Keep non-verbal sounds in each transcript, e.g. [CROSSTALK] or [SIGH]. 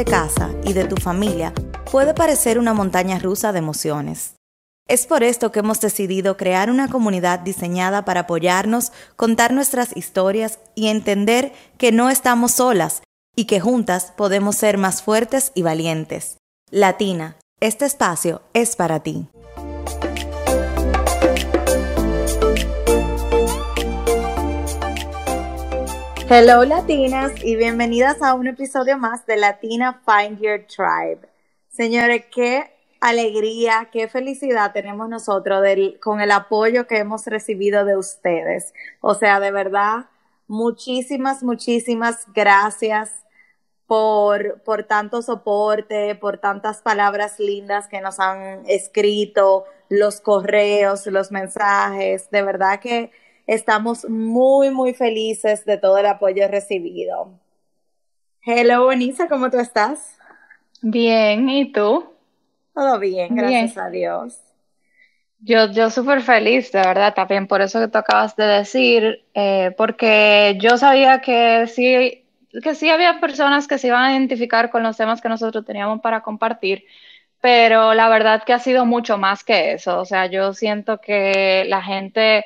de casa y de tu familia puede parecer una montaña rusa de emociones. Es por esto que hemos decidido crear una comunidad diseñada para apoyarnos, contar nuestras historias y entender que no estamos solas y que juntas podemos ser más fuertes y valientes. Latina, este espacio es para ti. Hello latinas y bienvenidas a un episodio más de Latina Find Your Tribe. Señores, qué alegría, qué felicidad tenemos nosotros con el apoyo que hemos recibido de ustedes. O sea, de verdad, muchísimas, muchísimas gracias por, por tanto soporte, por tantas palabras lindas que nos han escrito, los correos, los mensajes. De verdad que Estamos muy, muy felices de todo el apoyo recibido. Hello, Bonisa, ¿cómo tú estás? Bien, ¿y tú? Todo bien, gracias a Dios. Yo, yo súper feliz, de verdad, también por eso que tú acabas de decir, eh, porque yo sabía que sí, que sí había personas que se iban a identificar con los temas que nosotros teníamos para compartir, pero la verdad que ha sido mucho más que eso. O sea, yo siento que la gente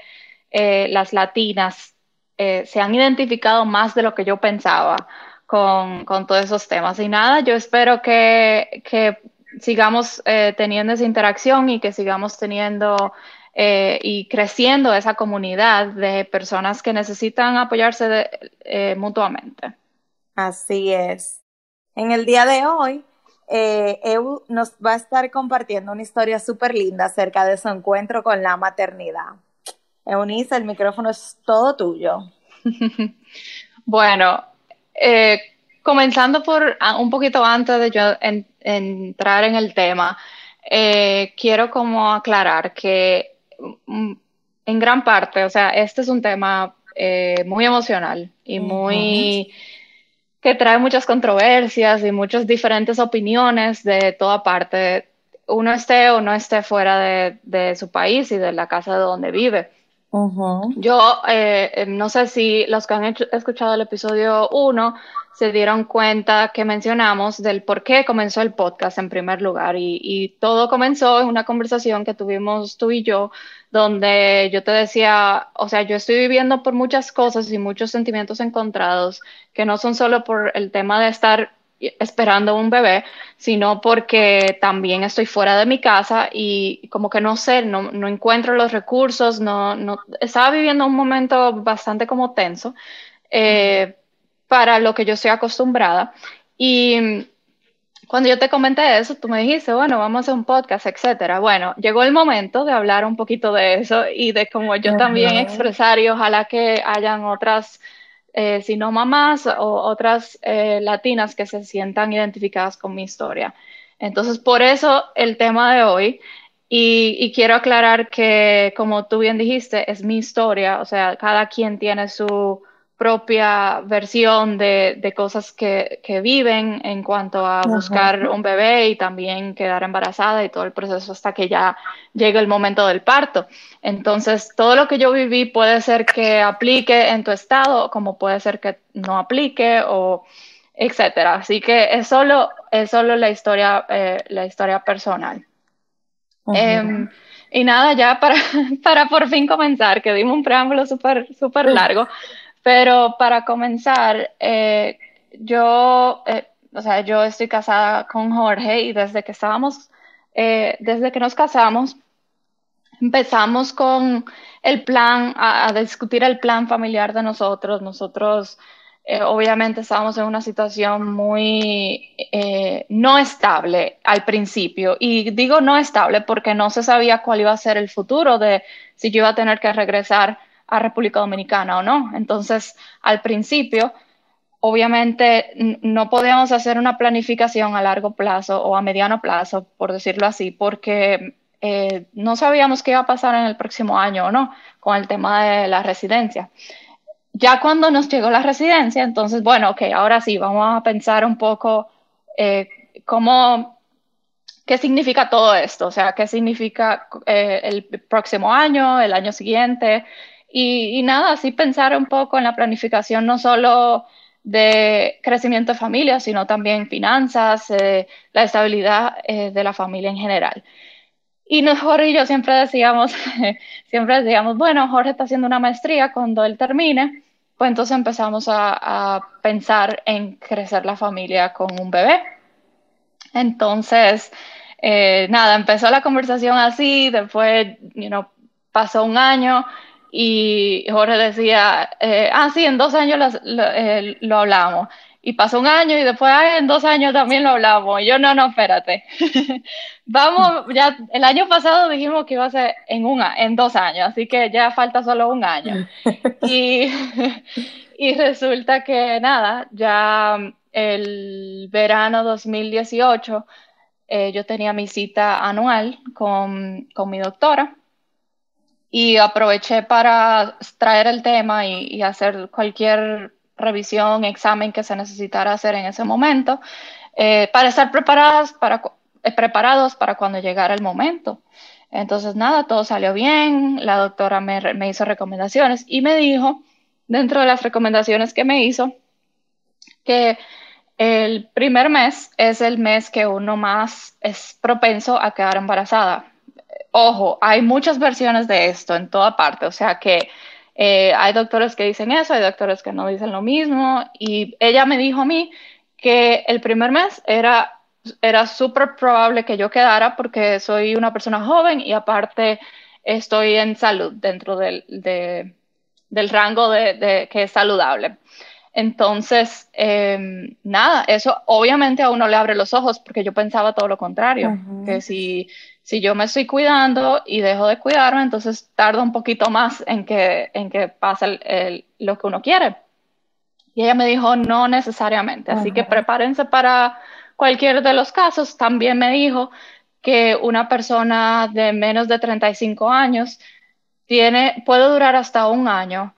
eh, las latinas eh, se han identificado más de lo que yo pensaba con, todos esos temas. Y nada, yo espero que, sigamos eh, teniendo esa interacción y que sigamos teniendo y creciendo esa comunidad de personas que necesitan apoyarse mutuamente. Así es. En el día de hoy, Eu nos va a estar compartiendo una historia súper linda acerca de su encuentro con la maternidad. Eunice, el micrófono es todo tuyo. [LAUGHS] bueno, eh, comenzando por ah, un poquito antes de yo entrar en el tema, eh, quiero como aclarar que mm, en gran parte, o sea, este es un tema eh, muy emocional y muy que trae muchas controversias y muchas diferentes opiniones de toda parte, uno esté o no esté fuera de, de su país y de la casa de donde vive. Yo eh, eh, no sé si los que han escuchado el episodio 1 se dieron cuenta que mencionamos del por qué comenzó el podcast en primer lugar y, todo comenzó en una conversación que tuvimos tú y yo donde yo te decía, o sea, yo estoy viviendo por muchas cosas y muchos sentimientos encontrados que no son solo por el tema de estar esperando un bebé, sino porque también estoy fuera de mi casa y como que no sé, no, no encuentro los recursos, no, no, estaba viviendo un momento bastante como tenso eh, para lo que yo estoy acostumbrada. Y cuando yo te comenté eso, tú me dijiste, bueno, vamos a hacer un podcast, etcétera. Bueno, llegó el momento de hablar un poquito de eso y de cómo yo también expresar y ojalá que hayan otras eh, sino mamás o otras eh, latinas que se sientan identificadas con mi historia. Entonces, por eso el tema de hoy, y, quiero aclarar que, como tú bien dijiste, es mi historia, o sea, cada quien tiene su propia versión de, cosas que, viven en cuanto a buscar un bebé y también quedar embarazada y todo el proceso hasta que ya llegue el momento del parto. Entonces, todo lo que yo viví puede ser que aplique en tu estado, como puede ser que no aplique o etcétera. Así que es solo, es solo la historia, eh, la historia personal. Em, y nada, ya para, [LAUGHS] para por fin comenzar, que dimos un preámbulo súper súper largo. Pero para comenzar, eh, yo, eh, o sea, yo estoy casada con Jorge y desde que estábamos, eh, desde que nos casamos, empezamos con el plan, a, discutir el plan familiar de nosotros. Nosotros, obviamente, estábamos en una situación muy no estable al principio. Y digo no estable porque no se sabía cuál iba a ser el futuro de si yo iba a tener que regresar a República Dominicana o no. Entonces, al principio, obviamente no podíamos hacer una planificación a largo plazo o a mediano plazo, por decirlo así, porque eh, no sabíamos qué iba a pasar en el próximo año o no con el tema de la residencia. Ya cuando nos llegó la residencia, entonces, bueno, ok, ahora sí, vamos a pensar un poco eh, cómo, qué significa todo esto, o sea, qué significa eh, el próximo año, el año siguiente, y, nada, así pensar un poco en la planificación, no solo de crecimiento de familia, sino también finanzas, eh, la estabilidad eh, de la familia en general. Y Jorge y yo siempre decíamos, [LAUGHS] siempre decíamos, bueno, Jorge está haciendo una maestría, cuando él termine, pues entonces empezamos a, pensar en crecer la familia con un bebé. Entonces, eh, nada, empezó la conversación así, después, you pasó un año y Jorge decía, eh, ah, sí, en dos años eh, lo, hablamos. Y pasó un año y después, ah, en dos años también lo hablamos. Y yo, no, no, espérate. [LAUGHS] Vamos, ya el año pasado dijimos que iba a ser en, un, en dos años, así que ya falta solo un año. [LAUGHS] y, [LAUGHS] y resulta que nada, ya el verano 2018 eh, yo tenía mi cita anual con, con mi doctora y aproveché para traer el tema y, hacer cualquier revisión, examen que se necesitara hacer en ese momento, eh, para estar preparadas para, eh, preparados para cuando llegara el momento. Entonces, nada, todo salió bien, la doctora me, me, hizo recomendaciones y me dijo, dentro de las recomendaciones que me hizo, que el primer mes es el mes que uno más es propenso a quedar embarazada ojo, hay muchas versiones de esto en toda parte, o sea que eh, hay doctores que dicen eso, hay doctores que no dicen lo mismo, y ella me dijo a mí que el primer mes era, era súper probable que yo quedara porque soy una persona joven y aparte estoy en salud dentro del, del rango de, que es saludable. Entonces, em, nada, eso obviamente a uno le abre los ojos porque yo pensaba todo lo contrario, que si si yo me estoy cuidando y dejo de cuidarme, entonces tarda un poquito más en que, en que pase lo que uno quiere. Y ella me dijo, no necesariamente, así que prepárense para cualquier de los casos. También me dijo que una persona de menos de 35 años tiene, puede durar hasta un año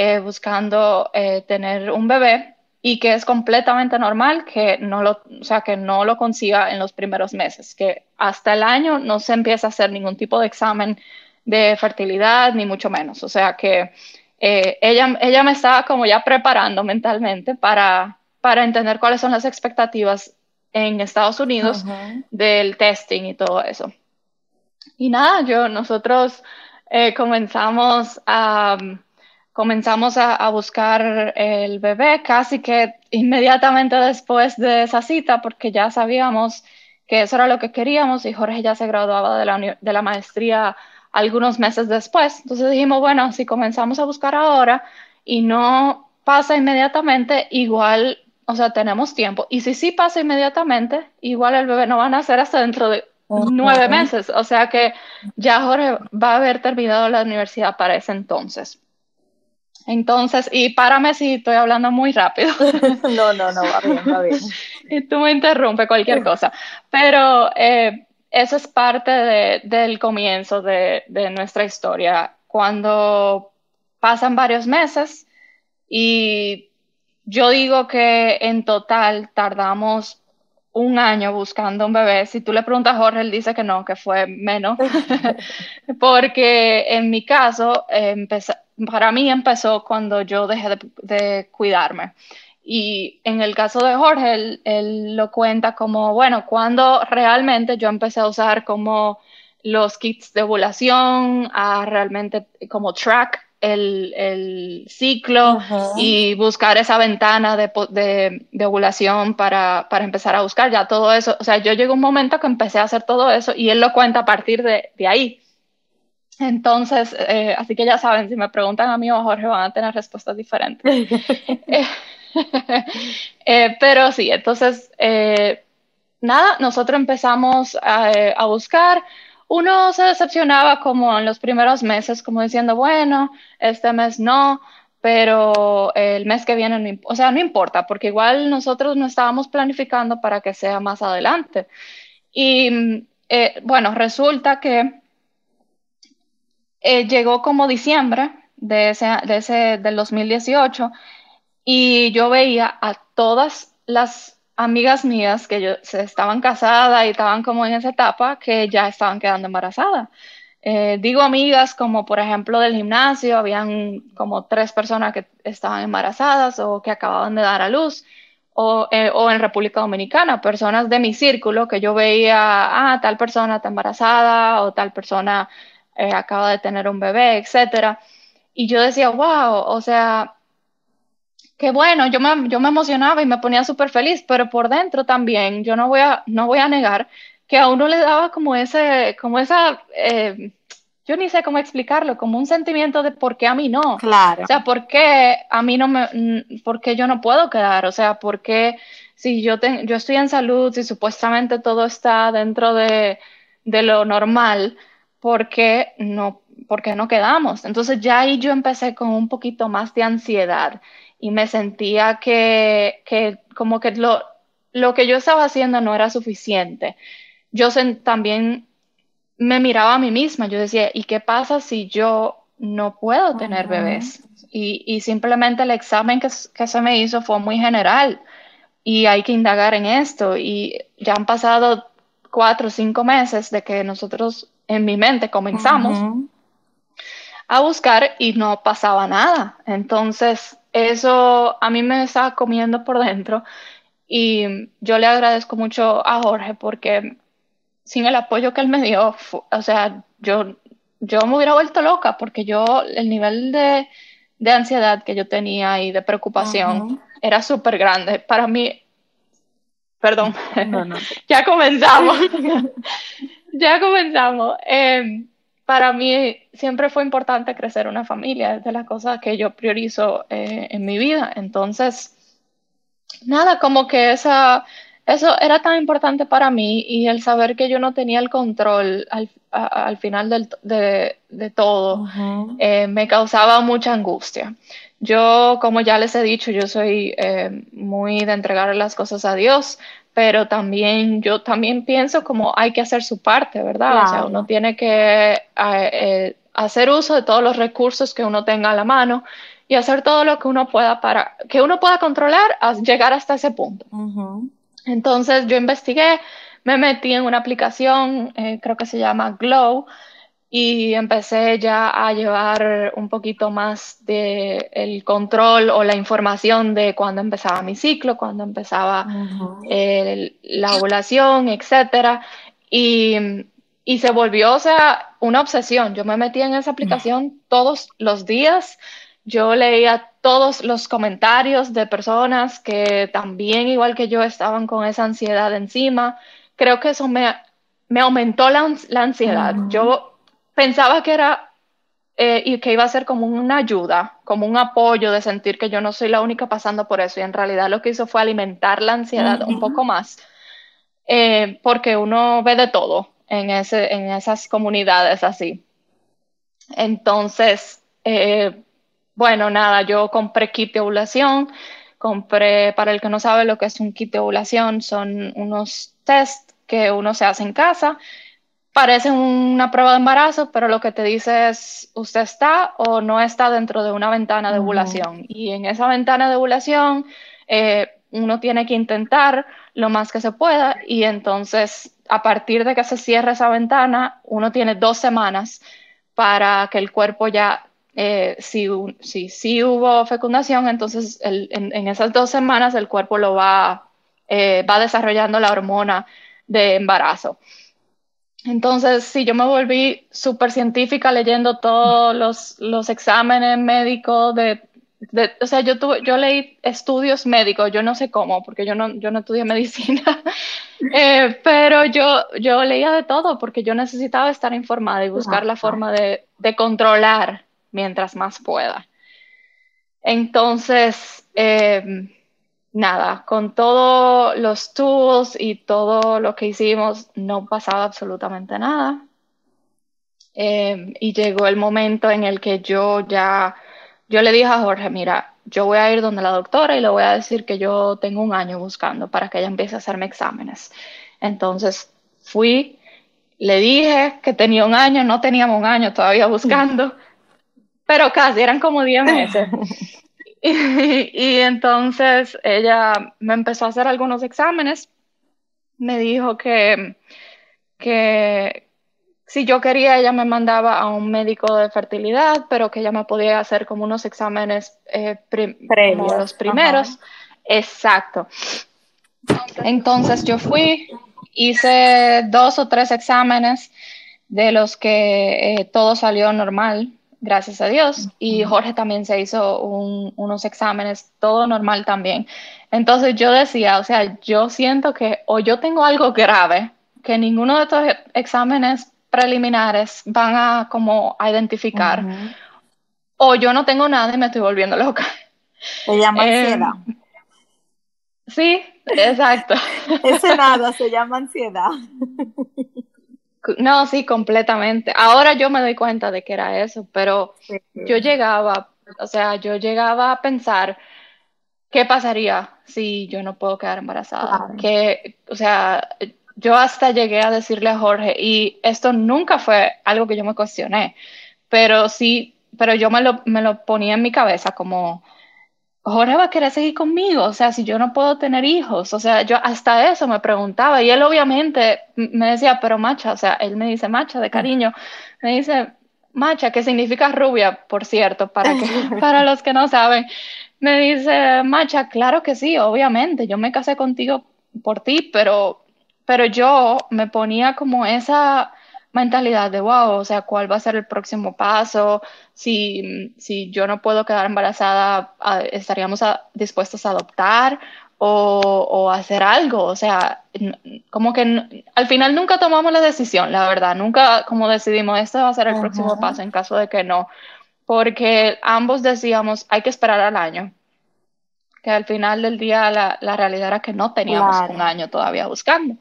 eh, buscando eh, tener un bebé y que es completamente normal que no lo, o sea, que no lo consiga en los primeros meses, que hasta el año no se empieza a hacer ningún tipo de examen de fertilidad, ni mucho menos. O sea que eh, ella, ella me estaba como ya preparando mentalmente para, para entender cuáles son las expectativas en Estados Unidos del testing y todo eso. Y nada, yo, nosotros eh, comenzamos a comenzamos a, buscar el bebé casi que inmediatamente después de esa cita, porque ya sabíamos que eso era lo que queríamos y Jorge ya se graduaba de la, de la maestría algunos meses después. Entonces dijimos, bueno, si comenzamos a buscar ahora y no pasa inmediatamente, igual, o sea, tenemos tiempo. Y si sí pasa inmediatamente, igual el bebé no va a nacer hasta dentro de nueve meses. O sea que ya Jorge va a haber terminado la universidad para ese entonces. Entonces, y párame si estoy hablando muy rápido. [LAUGHS] no, no, no, va bien, va bien. [LAUGHS] y tú me interrumpe cualquier cosa. Pero eh, eso es parte del comienzo de, nuestra historia. Cuando pasan varios meses y yo digo que en total tardamos un año buscando un bebé. Si tú le preguntas a Jorge, él dice que no, que fue menos. [LAUGHS] Porque en mi caso, empezó para mí empezó cuando yo dejé de, cuidarme. Y en el caso de Jorge, él, lo cuenta como, bueno, cuando realmente yo empecé a usar como los kits de ovulación, a realmente como track el, ciclo y buscar esa ventana de, de, ovulación para, para, empezar a buscar ya todo eso. O sea, yo llegué a un momento que empecé a hacer todo eso y él lo cuenta a partir de, de ahí. Entonces, eh, así que ya saben, si me preguntan a mí o a Jorge van a tener respuestas diferentes. [LAUGHS] Eh, pero sí, entonces, eh, nada, nosotros empezamos a, buscar. Uno se decepcionaba como en los primeros meses, como diciendo, bueno, este mes no, pero el mes que viene, no, o sea, no importa, porque igual nosotros no estábamos planificando para que sea más adelante. Y bueno, resulta que eh, llegó como diciembre de ese, de ese, del 2018 y yo veía a todas las amigas mías que yo, se estaban casadas y estaban como en esa etapa que ya estaban quedando embarazadas. Eh, digo amigas como por ejemplo del gimnasio, habían como tres personas que estaban embarazadas o que acababan de dar a luz, o, eh, o en República Dominicana, personas de mi círculo que yo veía, ah, tal persona está embarazada o tal persona eh, acaba de tener un bebé, etcétera. Y yo decía, wow, o sea, qué bueno, yo me, yo me emocionaba y me ponía súper feliz, pero por dentro también, yo no voy a, no voy a negar que a uno le daba como ese, como esa, eh, yo ni sé cómo explicarlo, como un sentimiento de por qué a mí no. Claro. O sea, por qué a mí no me, por qué yo no puedo quedar, o sea, por qué si yo, yo estoy en salud, si supuestamente todo está dentro de, de lo normal, ¿por qué no, por qué no quedamos? Entonces ya ahí yo empecé con un poquito más de ansiedad y me sentía que, que como que lo, lo que yo estaba haciendo no era suficiente yo también me miraba a mí misma, yo decía, ¿y qué pasa si yo no puedo tener bebés? Y, y, simplemente el examen que, que, se me hizo fue muy general y hay que indagar en esto. Y ya han pasado cuatro o cinco meses de que nosotros en mi mente comenzamos a buscar y no pasaba nada. Entonces, eso a mí me estaba comiendo por dentro y yo le agradezco mucho a Jorge porque sin el apoyo que él me dio, o sea, yo, yo me hubiera vuelto loca porque yo, el nivel de, de ansiedad que yo tenía y de preocupación era súper grande. Para mí, perdón, [LAUGHS] ya comenzamos, [LAUGHS] ya comenzamos. Em, para mí siempre fue importante crecer una familia, es de las cosas que yo priorizo eh, en mi vida. Entonces, nada, como que esa eso era tan importante para mí y el saber que yo no tenía el control al, al final del, de, de, todo eh, me causaba mucha angustia. Yo, como ya les he dicho, yo soy eh, muy de entregar las cosas a Dios, pero también yo también pienso como hay que hacer su parte, ¿verdad? O sea, uno tiene que eh, hacer uso de todos los recursos que uno tenga a la mano y hacer todo lo que uno pueda para que uno pueda controlar a llegar hasta ese punto. Entonces yo investigué, me metí en una aplicación, eh, creo que se llama Glow, y empecé ya a llevar un poquito más de el control o la información de cuándo empezaba mi ciclo, cuándo empezaba la ovulación, etcétera. Y, y, se volvió, o sea, una obsesión. Yo me metí en esa aplicación todos los días yo leía todos los comentarios de personas que también, igual que yo, estaban con esa ansiedad encima. Creo que eso me, me aumentó la, ansiedad. Yo pensaba que era eh, y que iba a ser como una ayuda, como un apoyo de sentir que yo no soy la única pasando por eso. Y en realidad lo que hizo fue alimentar la ansiedad un poco más, eh, porque uno ve de todo en, ese, en esas comunidades así. Entonces, eh, bueno, nada, yo compré kit de ovulación, compré, para el que no sabe lo que es un kit de ovulación, son unos test que uno se hace en casa. Parecen una prueba de embarazo, pero lo que te dice es usted está o no está dentro de una ventana de ovulación. Y en esa ventana de ovulación eh, uno tiene que intentar lo más que se pueda y entonces a partir de que se cierre esa ventana, uno tiene dos semanas para que el cuerpo ya eh, si, si, hubo fecundación, entonces en, esas dos semanas el cuerpo lo va, eh, va desarrollando la hormona de embarazo. Entonces, si yo me volví súper científica leyendo todos los, los exámenes médicos de, o sea, yo tuve, yo leí estudios médicos, yo no sé cómo, porque yo no, yo no estudié [LAUGHS] medicina, eh, pero yo, yo leía de todo porque yo necesitaba estar informada y buscar la forma de, de controlar mientras más pueda. Entonces, eh, nada, con todos los tools y todo lo que hicimos, no pasaba absolutamente nada. Eh, y llegó el momento en el que yo ya, yo le dije a Jorge, mira, yo voy a ir donde la doctora y le voy a decir que yo tengo un año buscando para que ella empiece a hacerme exámenes. Entonces fui, le dije que tenía un año, no teníamos un año todavía buscando [LAUGHS] pero casi eran como 10 meses. [LAUGHS] [LAUGHS] y, entonces ella me empezó a hacer algunos exámenes, me dijo que, que si yo quería, ella me mandaba a un médico de fertilidad, pero que ella me podía hacer como unos exámenes eh, como los primeros. Exacto. Entonces yo fui, hice dos o tres exámenes de los que eh, todo salió normal, gracias a Dios, y Jorge también se hizo unos exámenes, todo normal también. Entonces yo decía, o sea, yo siento que o yo tengo algo grave, que ninguno de estos exámenes preliminares van a como identificar. O yo no tengo nada y me estoy volviendo loca. Se llama eh, ansiedad. Sí, exacto. Ese nada se llama ansiedad. [LAUGHS] No, sí, completamente. Ahora yo me doy cuenta de que era eso, pero yo llegaba, o sea, yo llegaba a pensar, ¿qué pasaría si yo no puedo quedar embarazada? Que, o sea, yo hasta llegué a decirle a Jorge, y esto nunca fue algo que yo me cuestioné, pero sí, pero yo me lo, me lo ponía en mi cabeza como, Jorge va a querer seguir conmigo, o sea, si yo no puedo tener hijos, o sea, yo hasta eso me preguntaba, y él obviamente me decía, pero macha, o sea, él me dice macha de cariño, me dice, macha, que significa rubia, por cierto, para, que, [LAUGHS] para los que no saben, me dice, macha, claro que sí, obviamente, yo me casé contigo por ti, pero pero yo me ponía como esa mentalidad de, wow, o sea, ¿cuál va a ser el próximo paso? Si, si yo no puedo quedar embarazada, ¿estaríamos dispuestos a adoptar o, o, hacer algo? O sea, como que al final nunca tomamos la decisión, la verdad, nunca como decidimos, este va a ser el próximo paso en caso de que no, porque ambos decíamos, hay que esperar al año que al final del día la, la realidad era que no teníamos un año todavía buscando.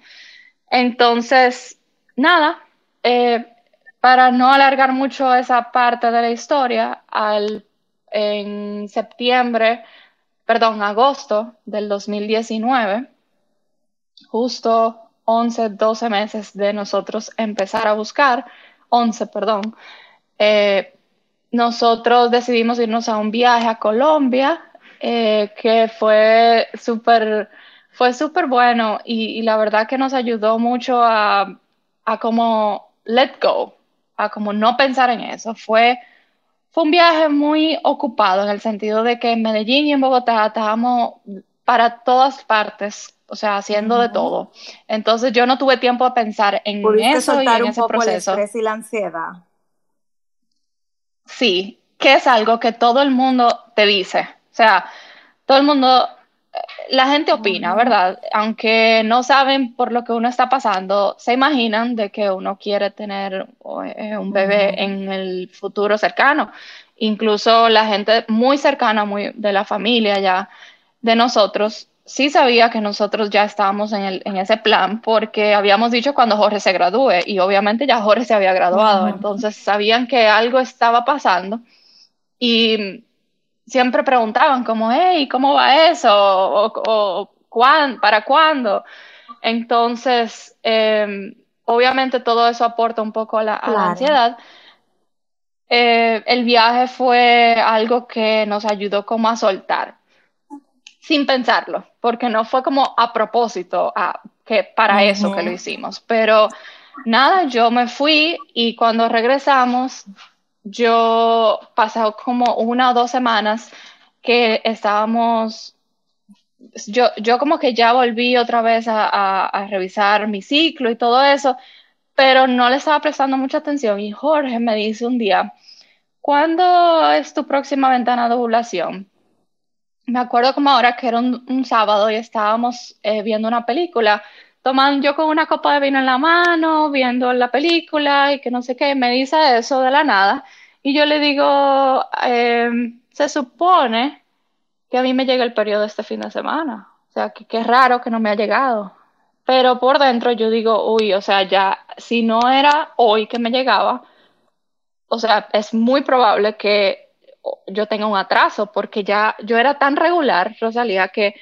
Entonces, nada, eh, para no alargar mucho esa parte de la historia, en septiembre, perdón, agosto del 2019, justo 11, 12 meses de nosotros empezar a buscar, 11, perdón, eh, nosotros decidimos irnos a un viaje a Colombia eh, que fue súper fue súper bueno y, la verdad que nos ayudó mucho a, a como let go, a como no pensar en eso. Fue, fue un viaje muy ocupado en el sentido de que en Medellín y en Bogotá estábamos para todas partes, o sea, haciendo de todo. Entonces yo no tuve tiempo de pensar en eso y en ese proceso. El estrés y la ansiedad. Sí, que es algo que todo el mundo te dice. O sea, todo el mundo, la gente opina, ¿verdad? Aunque no saben por lo que uno está pasando, se imaginan de que uno quiere tener eh, un bebé en el futuro cercano. Incluso la gente muy cercana, muy de la familia ya, de nosotros, sí sabía que nosotros ya estábamos en, el, en ese plan porque habíamos dicho cuando Jorge se gradúe y obviamente ya Jorge se había graduado, entonces sabían que algo estaba pasando y siempre preguntaban como, hey, ¿cómo va eso? O, ¿para cuándo? Entonces, em, obviamente todo eso aporta un poco a la, ansiedad. Eh, el viaje fue algo que nos ayudó como a soltar, sin pensarlo, porque no fue como a propósito, a, que para eso que lo hicimos. Pero nada, yo me fui y cuando regresamos, yo pasado como una o dos semanas que estábamos, yo, yo como que ya volví otra vez a, revisar mi ciclo y todo eso, pero no le estaba prestando mucha atención y Jorge me dice un día, ¿cuándo es tu próxima ventana de ovulación? Me acuerdo como ahora que era un, sábado y estábamos eh, viendo una película tomando yo con una copa de vino en la mano, viendo la película y que no sé qué, me dice eso de la nada. Y yo le digo, em, se supone que a mí me llega el periodo este fin de semana. O sea, que, es raro que no me ha llegado. Pero por dentro yo digo, uy, o sea, ya, si no era hoy que me llegaba, o sea, es muy probable que yo tenga un atraso, porque ya yo era tan regular, Rosalía, que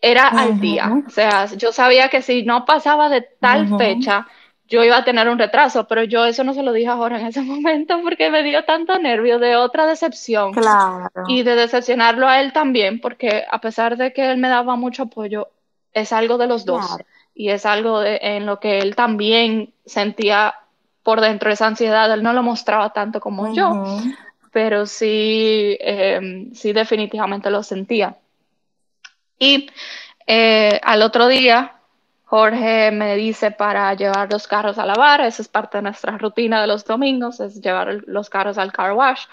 era al día. O sea, yo sabía que si no pasaba de tal fecha, yo iba a tener un retraso, pero yo eso no se lo dije a Jorge en ese [LAUGHS] momento porque me dio tanto nervio de otra decepción. Claro. Y de decepcionarlo a él también, porque a pesar de que él me daba mucho apoyo, es algo de los dos. Y es algo en lo que él también sentía por dentro esa ansiedad, él no lo mostraba tanto como yo, pero sí, em, sí definitivamente lo sentía. Y eh, al otro día, Jorge me dice para llevar los carros a lavar, esa es parte de nuestra rutina de los domingos, es llevar los carros al car wash.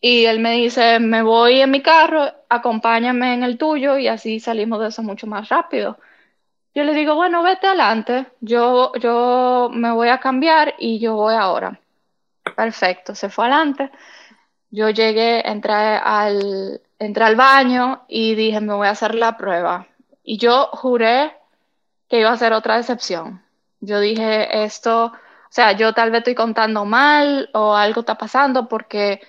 Y él me dice, me voy en mi carro, acompáñame en el tuyo y así salimos de eso mucho más rápido. Yo le digo, bueno, vete adelante, yo, yo me voy a cambiar y yo voy ahora. Perfecto, se fue adelante. Yo llegué, entré al, entré al baño y dije, me voy a hacer la prueba. Y yo juré que iba a ser otra decepción. Yo dije, esto, o sea, yo tal vez estoy contando mal o algo está pasando porque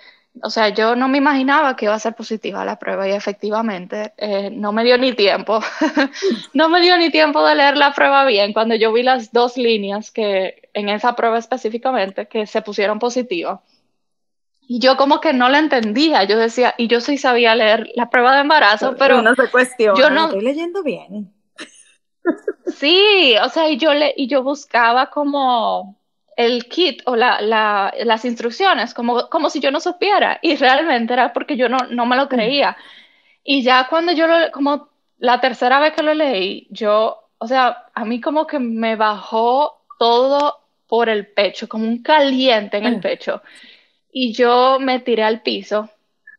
o sea, yo no me imaginaba que iba a ser positiva la prueba y efectivamente eh, no me dio ni tiempo, [LAUGHS] no me dio ni tiempo de leer la prueba bien cuando yo vi las dos líneas que en esa prueba específicamente que se pusieron positivas. Y yo como que no la entendía, yo decía, y yo sí sabía leer la prueba de embarazo, pero no se cuestiona, yo no estoy leyendo bien. Sí, o sea, y yo le y yo buscaba como el kit o la, la, las instrucciones, como, como si yo no supiera. Y realmente era porque yo no, no me lo creía. Y ya cuando yo lo, como la tercera vez que lo leí, yo, o sea, a mí como que me bajó todo por el pecho, como un caliente en el pecho. Y yo me tiré al piso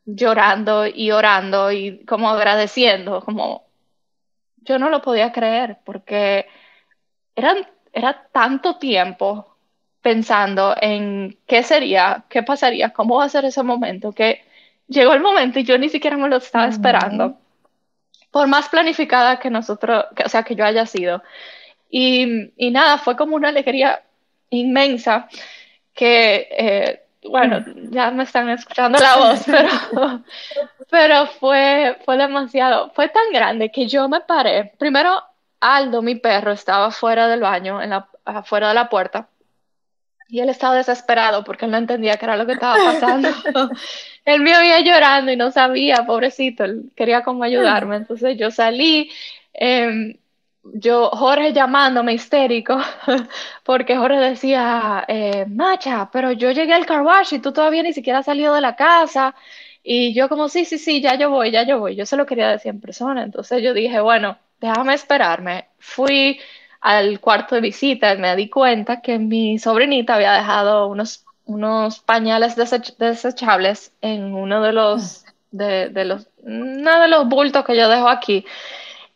llorando y orando y como agradeciendo, como yo no lo podía creer porque eran, era tanto tiempo pensando en qué sería, qué pasaría, cómo va a ser ese momento, que llegó el momento y yo ni siquiera me lo estaba esperando, por más planificada que nosotros, o sea, que yo haya sido. Y, y nada, fue como una alegría inmensa que, eh, bueno, ya me están escuchando la voz, [LAUGHS] pero, [LAUGHS] pero fue, fue demasiado, fue tan grande que yo me paré. Primero, Aldo, mi perro, estaba fuera del baño, en la, afuera de la puerta y él estaba desesperado porque él no entendía qué era lo que estaba pasando. [LAUGHS] él me había llorando y no sabía, pobrecito, él quería como ayudarme. Entonces yo salí, em, yo, Jorge llamándome histérico, [LAUGHS] porque Jorge decía, eh, Macha, pero yo llegué al car wash y tú todavía ni siquiera has salido de la casa. Y yo como, sí, sí, sí, ya yo voy, ya yo voy. Yo se lo quería decir en persona. Entonces yo dije, bueno, déjame esperarme. Fui al cuarto de visita me di cuenta que mi sobrinita había dejado unos, unos pañales desechables en uno de los, de, de los, uno de los bultos que yo dejo aquí.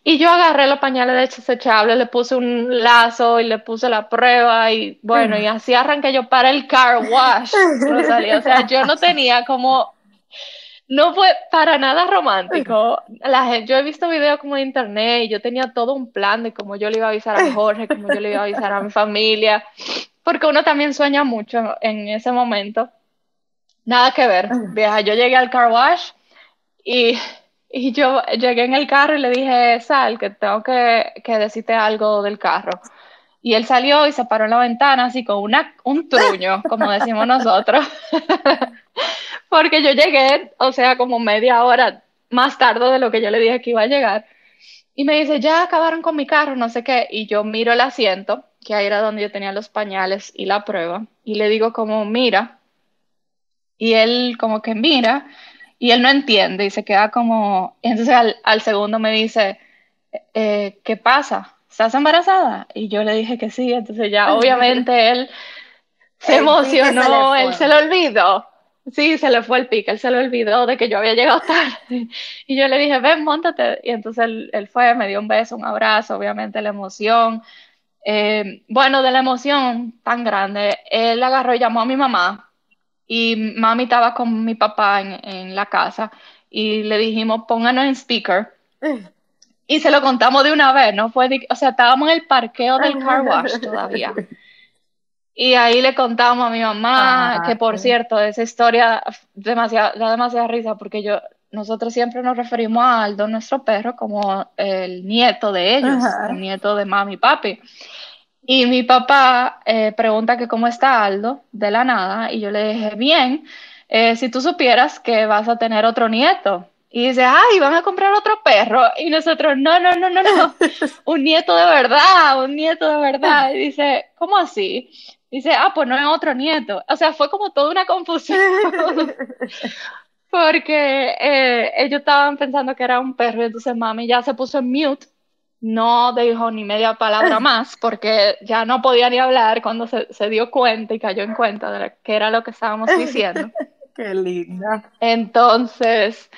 Y yo agarré los pañales desechables, le puse un lazo y le puse la prueba y bueno, y así arranqué yo para el car wash, [LAUGHS] O sea, yo no tenía como no fue para nada romántico. La yo he visto videos como de internet y yo tenía todo un plan de cómo yo le iba a avisar a Jorge, cómo yo le iba a avisar a mi familia, porque uno también sueña mucho en ese momento. Nada que ver, vieja, yo llegué al car wash y, y yo llegué en el carro y le dije, Sal, que tengo que, que decirte algo del carro. Y él salió y se paró en la ventana así con una, un truño, como decimos nosotros. [LAUGHS] Porque yo llegué, o sea, como media hora más tarde de lo que yo le dije que iba a llegar. Y me dice, ya acabaron con mi carro, no sé qué. Y yo miro el asiento, que ahí era donde yo tenía los pañales y la prueba. Y le digo como, mira. Y él como que mira. Y él no entiende y se queda como... Entonces al, segundo me dice, eh, ¿qué pasa? ¿Estás embarazada? Y yo le dije que sí, entonces ya obviamente él se emocionó, él se lo olvidó. Sí, se le fue el pique, él se le olvidó de que yo había llegado tarde. [LAUGHS] Y yo le dije, ven, montate. Y entonces él, fue, me dio un beso, un abrazo, obviamente la emoción. Eh, bueno, de la emoción tan grande, él agarró y llamó a mi mamá. Y mami estaba con mi papá en, en la casa. Y le dijimos, pónganos en speaker. Y se lo contamos de una vez, ¿no? Fue o sea, estábamos en el parqueo del car wash todavía. Y ahí le contamos a mi mamá, que por cierto, esa historia demasiado, da demasiada risa porque yo, nosotros siempre nos referimos a Aldo, nuestro perro, como el nieto de ellos, el nieto de mami y papi. Y mi papá eh, pregunta que cómo está Aldo, de la nada, y yo le dije, bien, eh, si tú supieras que vas a tener otro nieto. Y dice, ay, van a comprar otro perro. Y nosotros, no, no, no, no, no, [LAUGHS] un nieto de verdad, un nieto de verdad. Y dice, ¿cómo así? Dice, ah, pues no es otro nieto. O sea, fue como toda una confusión. [LAUGHS] Porque eh, ellos estaban pensando que era un perro, y entonces mami ya se puso en mute, no dijo ni media palabra [LAUGHS] más, porque ya no podía ni hablar cuando se, se dio cuenta y cayó en cuenta de que era lo que estábamos diciendo. Qué linda. Entonces,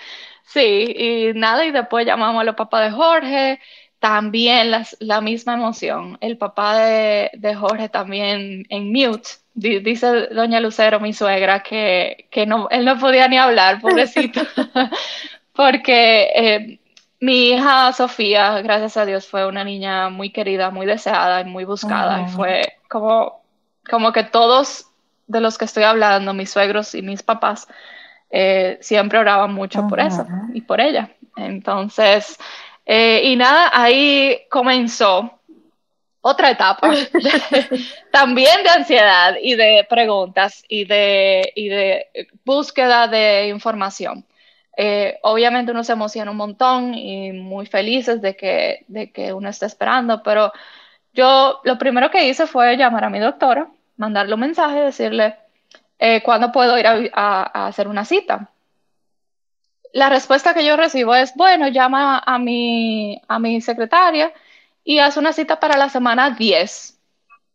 sí, y nada, y después llamamos a los papás de Jorge, también la misma emoción. El papá de, de, Jorge también en mute. dice doña Lucero, mi suegra, que, que no, él no podía ni hablar, pobrecito, [LAUGHS] porque eh, mi hija Sofía, gracias a Dios, fue una niña muy querida, muy deseada y muy buscada. Y fue como, como que todos de los que estoy hablando, mis suegros y mis papás, eh, siempre oraban mucho por eso y por ella. Entonces, eh, y nada, ahí comenzó otra etapa [LAUGHS] también de ansiedad y de preguntas y de, y de búsqueda de información. Eh, obviamente uno se emociona un montón y muy felices de que, de que uno está esperando, pero yo lo primero que hice fue llamar a mi doctora, mandarle un mensaje decirle eh, cuándo puedo ir a hacer una cita la respuesta que yo recibo es, bueno, llama a mi, a mi secretaria y haz una cita para la semana 10.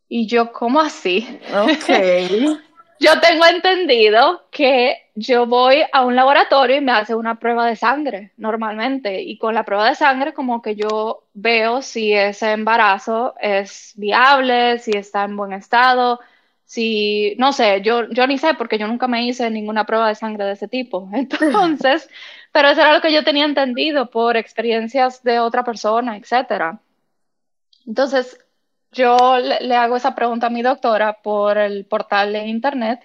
Y yo, ¿cómo así? Ok. [LAUGHS] yo tengo entendido que yo voy a un laboratorio y me hace una prueba de sangre normalmente. Y con la prueba de sangre como que yo veo si ese embarazo es viable, si está en buen estado, si, no sé, yo, yo ni sé porque yo nunca me hice ninguna prueba de sangre de ese tipo. [LAUGHS] Entonces, pero eso era lo que yo tenía entendido por experiencias de otra persona, etcétera. Entonces, yo le, hago esa pregunta a mi doctora por el portal de internet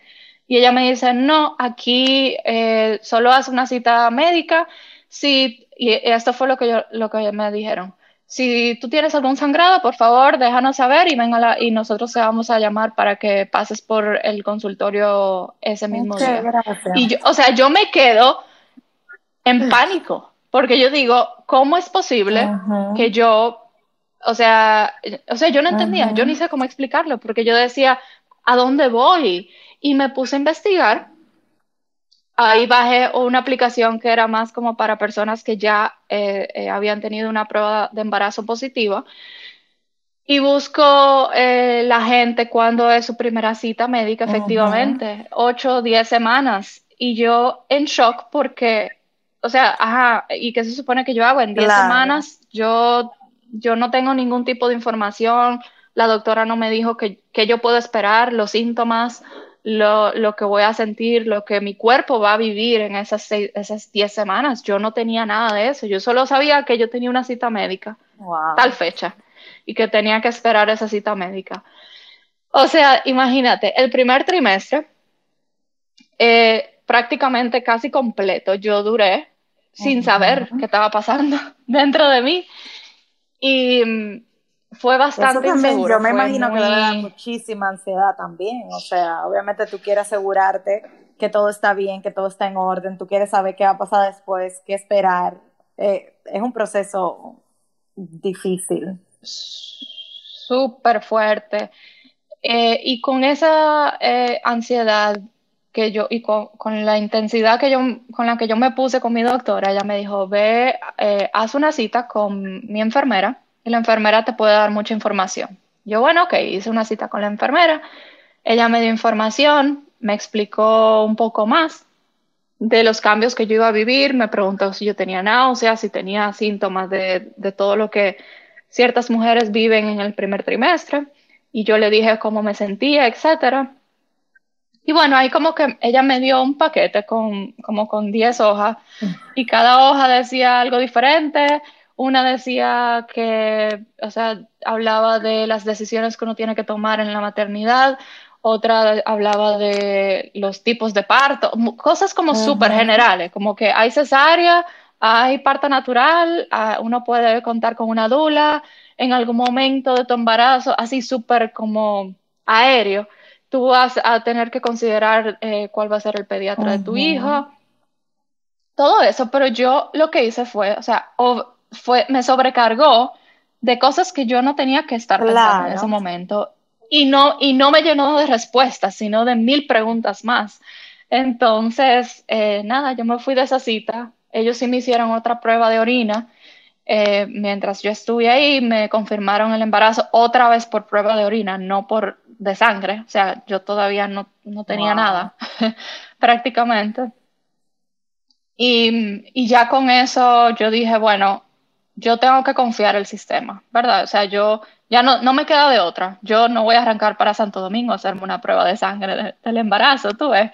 y ella me dice, no, aquí eh, solo haz una cita médica. Si, y esto fue lo que, yo, lo que me dijeron si tú tienes algún sangrado, por favor, déjanos saber y venga y nosotros te vamos a llamar para que pases por el consultorio ese mismo día. Y yo, o sea, yo me quedo en pánico, porque yo digo, ¿cómo es posible que yo, o sea, o sea, yo no entendía, yo ni sé cómo explicarlo, porque yo decía, ¿a dónde voy? Y me puse a investigar ahí bajé una aplicación que era más como para personas que ya eh, eh, habían tenido una prueba de embarazo positiva. Y busco eh, la gente cuando es su primera cita médica, efectivamente, ocho o diez semanas. Y yo en shock porque, o sea, ajá, ¿y qué se supone que yo hago? En diez semanas yo, yo no tengo ningún tipo de información, la doctora no me dijo que, que yo puedo esperar, los síntomas, lo, lo, que voy a sentir, lo que mi cuerpo va a vivir en esas, seis, esas 10 semanas. Yo no tenía nada de eso. Yo solo sabía que yo tenía una cita médica, tal fecha, y que tenía que esperar esa cita médica. O sea, imagínate, el primer trimestre, eh, prácticamente casi completo, yo duré sin saber qué estaba pasando [LAUGHS] dentro de mí. Y mm, fue bastante inseguro. Yo me imagino que debe dar muchísima ansiedad también. O sea, obviamente tú quieres asegurarte que todo está bien, que todo está en orden, tú quieres saber qué va a pasar después, qué esperar. Eh, es un proceso difícil. Súper fuerte. Eh, y con esa eh, ansiedad que yo, y con, con, la intensidad que yo, con la que yo me puse con mi doctora, ella me dijo, ve, haz una cita con mi enfermera y la enfermera te puede dar mucha información. Yo, bueno, ok, hice una cita con la enfermera, ella me dio información, me explicó un poco más de los cambios que yo iba a vivir, me preguntó si yo tenía náuseas, si tenía síntomas de, de todo lo que ciertas mujeres viven en el primer trimestre, y yo le dije cómo me sentía, etcétera. Y bueno, ahí como que ella me dio un paquete con como con 10 hojas y cada hoja decía algo diferente una decía que, o sea, hablaba de las decisiones que uno tiene que tomar en la maternidad, otra hablaba de los tipos de parto, cosas como súper generales, como que hay cesárea, hay parto natural, ah, uno puede contar con una dula, en algún momento de tu embarazo, así súper como aéreo, tú vas a tener que considerar eh, cuál va a ser el pediatra de tu hijo, todo eso, pero yo lo que hice fue, o sea, fue, me sobrecargó de cosas que yo no tenía que estar pensando en ese momento. y no, y no me llenó de respuestas, sino de mil preguntas más. Entonces, eh, nada, yo me fui de esa cita. Ellos sí me hicieron otra prueba de orina. Eh, mientras yo estuve ahí, me confirmaron el embarazo otra vez por prueba de orina, no por de sangre. O sea, yo todavía no, no tenía nada, [LAUGHS] prácticamente. Y, y ya con eso yo dije, bueno, yo tengo que confiar el sistema, ¿verdad? O sea, yo ya no, no me queda de otra. Yo no voy a arrancar para Santo Domingo a hacerme una prueba de sangre del embarazo, tú ves.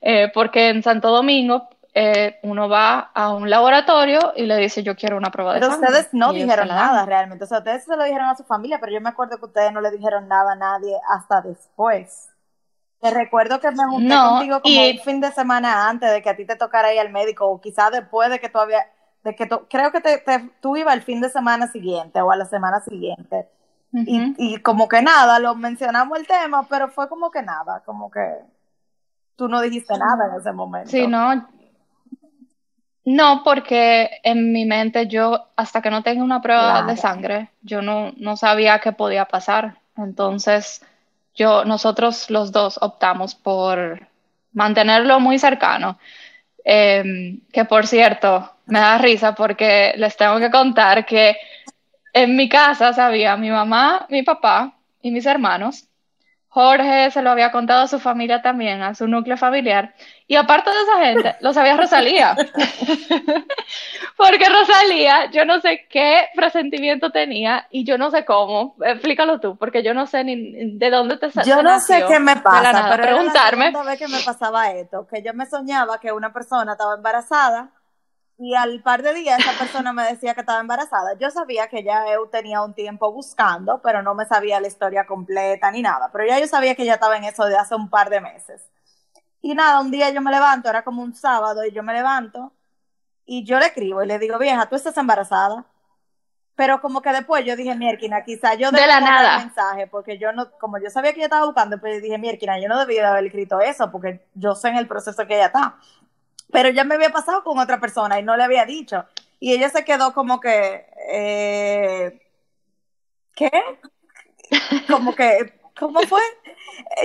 Eh, porque en Santo Domingo eh, uno va a un laboratorio y le dice yo quiero una prueba de pero sangre. Pero ustedes no dijeron nada realmente. O sea, ustedes se lo dijeron a su familia, pero yo me acuerdo que ustedes no le dijeron nada a nadie hasta después. Te recuerdo que me junté contigo como un fin de semana antes de que a ti te tocara ir al médico, o quizás después de que todavía de que creo que te, tú ibas el fin de semana siguiente o a la semana siguiente. y, y, como que nada, lo mencionamos el tema, pero fue como que nada, como que tú no dijiste nada en ese momento. Sí, no. No, porque en mi mente yo, hasta que no tenga una prueba de sangre, yo no, no sabía qué podía pasar. Entonces, yo, nosotros los dos optamos por mantenerlo muy cercano. Em, que por cierto, me da risa porque les tengo que contar que en mi casa sabía mi mamá, mi papá y mis hermanos. Jorge se lo había contado a su familia también, a su núcleo familiar. Y aparte de esa gente, lo sabía Rosalía. [LAUGHS] Porque Rosalía, yo no sé qué presentimiento tenía y yo no sé cómo. Explícalo tú, porque yo no sé ni de dónde te salió. Yo no sé qué me pasa, pero preguntarme. Era la vez que me pasaba esto, que yo me soñaba que una persona estaba embarazada y al par de días esa persona me decía que estaba embarazada. Yo sabía que ya eu tenía un tiempo buscando, pero no me sabía la historia completa ni nada. Pero ya yo sabía que ya estaba en eso de hace un par de meses. Y nada, un día yo me levanto, era como un sábado, y yo me levanto y yo le escribo y le digo, vieja, tú estás embarazada. Pero como que después yo dije, Mierkina, quizá yo de la nada. mensaje, porque yo no, como yo sabía que ella estaba buscando, pues dije, Mierkina, yo no debía haber escrito eso, porque yo sé en el proceso que ella está pero ya me había pasado con otra persona y no le había dicho. Y ella se quedó como que, eh, ¿qué? Como que, ¿cómo fue?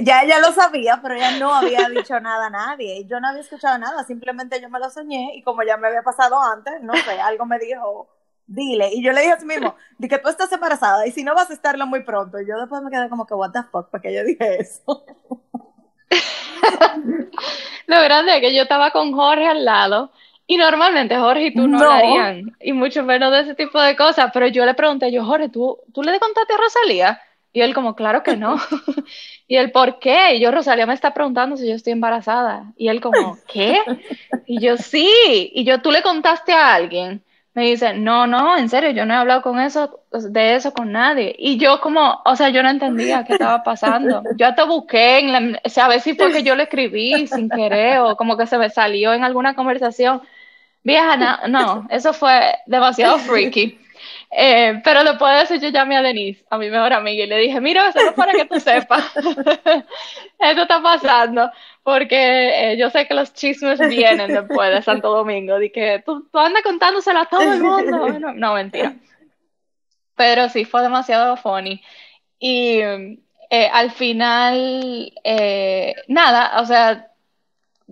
Ya ella lo sabía, pero ella no había dicho nada a nadie. Yo no había escuchado nada, simplemente yo me lo soñé y como ya me había pasado antes, no sé, algo me dijo, dile. Y yo le dije a sí mismo, di que tú estás embarazada y si no vas a estarlo muy pronto. Y yo después me quedé como que, what the fuck, porque yo dije eso. [LAUGHS] Lo grande es que yo estaba con Jorge al lado y normalmente Jorge y tú no, hablarían y mucho menos de ese tipo de cosas, pero yo le pregunté, yo, Jorge, ¿tú, ¿tú le contaste a Rosalía? Y él como, claro que no. [LAUGHS] y él, ¿por qué? Y yo, Rosalía me está preguntando si yo estoy embarazada. Y él como, ¿qué? Y yo, sí. Y yo, ¿tú le contaste a alguien? Me dice, no, no, en serio, yo no he hablado con eso, de eso con nadie. Y yo como, o sea, yo no entendía qué estaba pasando. [LAUGHS] Yo hasta busqué, en la, o sea, a ver si fue que yo le escribí sin querer o como que se me salió en alguna conversación. Vieja, no, no eso fue demasiado freaky. Eh, pero después de eso yo llamé a Denise, a mi mejor amiga, y le dije, mira, solo para que tú sepas, [LAUGHS] esto está pasando, porque eh, yo sé que los chismes [LAUGHS] vienen después de Santo Domingo, de que tú, tú andas contándoselo a todo el mundo. [LAUGHS] No, mentira. Pero sí, fue demasiado funny. Y eh, al final, nada, o sea,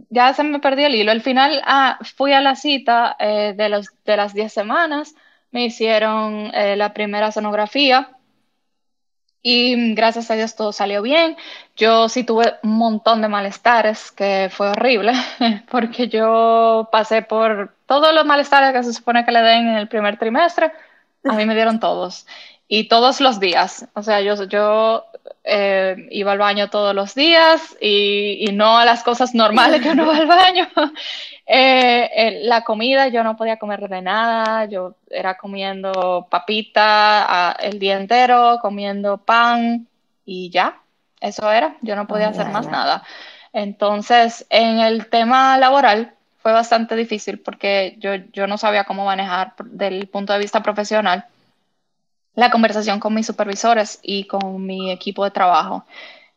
ya se me perdió el hilo. Al final ah, fui a la cita de, los, de las 10 semanas me hicieron eh, la primera sonografía y gracias a Dios todo salió bien. Yo sí tuve un montón de malestares, que fue horrible, [LAUGHS] porque yo pasé por todos los malestares que se supone que le den en el primer trimestre, a mí me dieron todos. Y todos los días, o sea, yo, yo eh, iba al baño todos los días y, y, no a las cosas normales que uno va al baño. [LAUGHS] Eh, la comida, yo no podía comer de nada, yo era comiendo papita el día entero, comiendo pan y ya, eso era, yo no podía hacer más nada. Entonces, en el tema laboral fue bastante difícil porque yo, yo no sabía cómo manejar del punto de vista profesional la conversación con mis supervisores y con mi equipo de trabajo.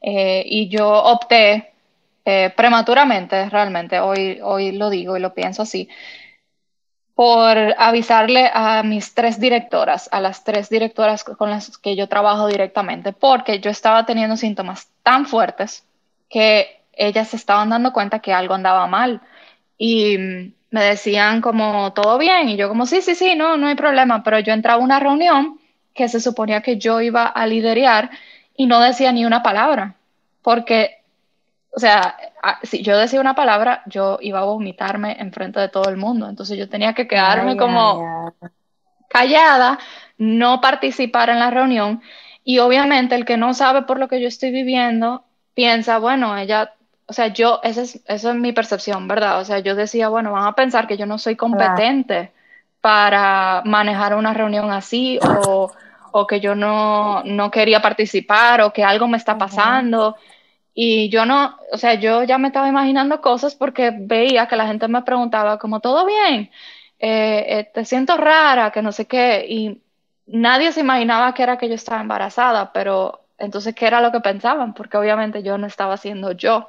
Eh, y yo opté eh, prematuramente, realmente, hoy, hoy lo digo y lo pienso así, por avisarle a mis tres directoras, a las tres directoras con las que yo trabajo directamente, porque yo estaba teniendo síntomas tan fuertes que ellas se estaban dando cuenta que algo andaba mal y me decían como todo bien y yo como sí, sí, sí, no, no hay problema, pero yo entraba a una reunión que se suponía que yo iba a liderar y no decía ni una palabra, porque, o sea, si yo decía una palabra, yo iba a vomitarme enfrente de todo el mundo, entonces yo tenía que quedarme como callada, no participar en la reunión. Y obviamente el que no sabe por lo que yo estoy viviendo piensa, bueno, ella o sea, yo, esa es, esa es mi percepción, ¿verdad? O sea, yo decía, bueno, van a pensar que yo no soy competente para manejar una reunión así o, o que yo no, no, quería participar o que algo me está pasando. Y yo no, o sea, yo ya me estaba imaginando cosas porque veía que la gente me preguntaba como, ¿todo bien? Eh, eh, te siento rara, que no sé qué. Y nadie se imaginaba que era que yo estaba embarazada, pero entonces, ¿qué era lo que pensaban? Porque obviamente yo no estaba siendo yo.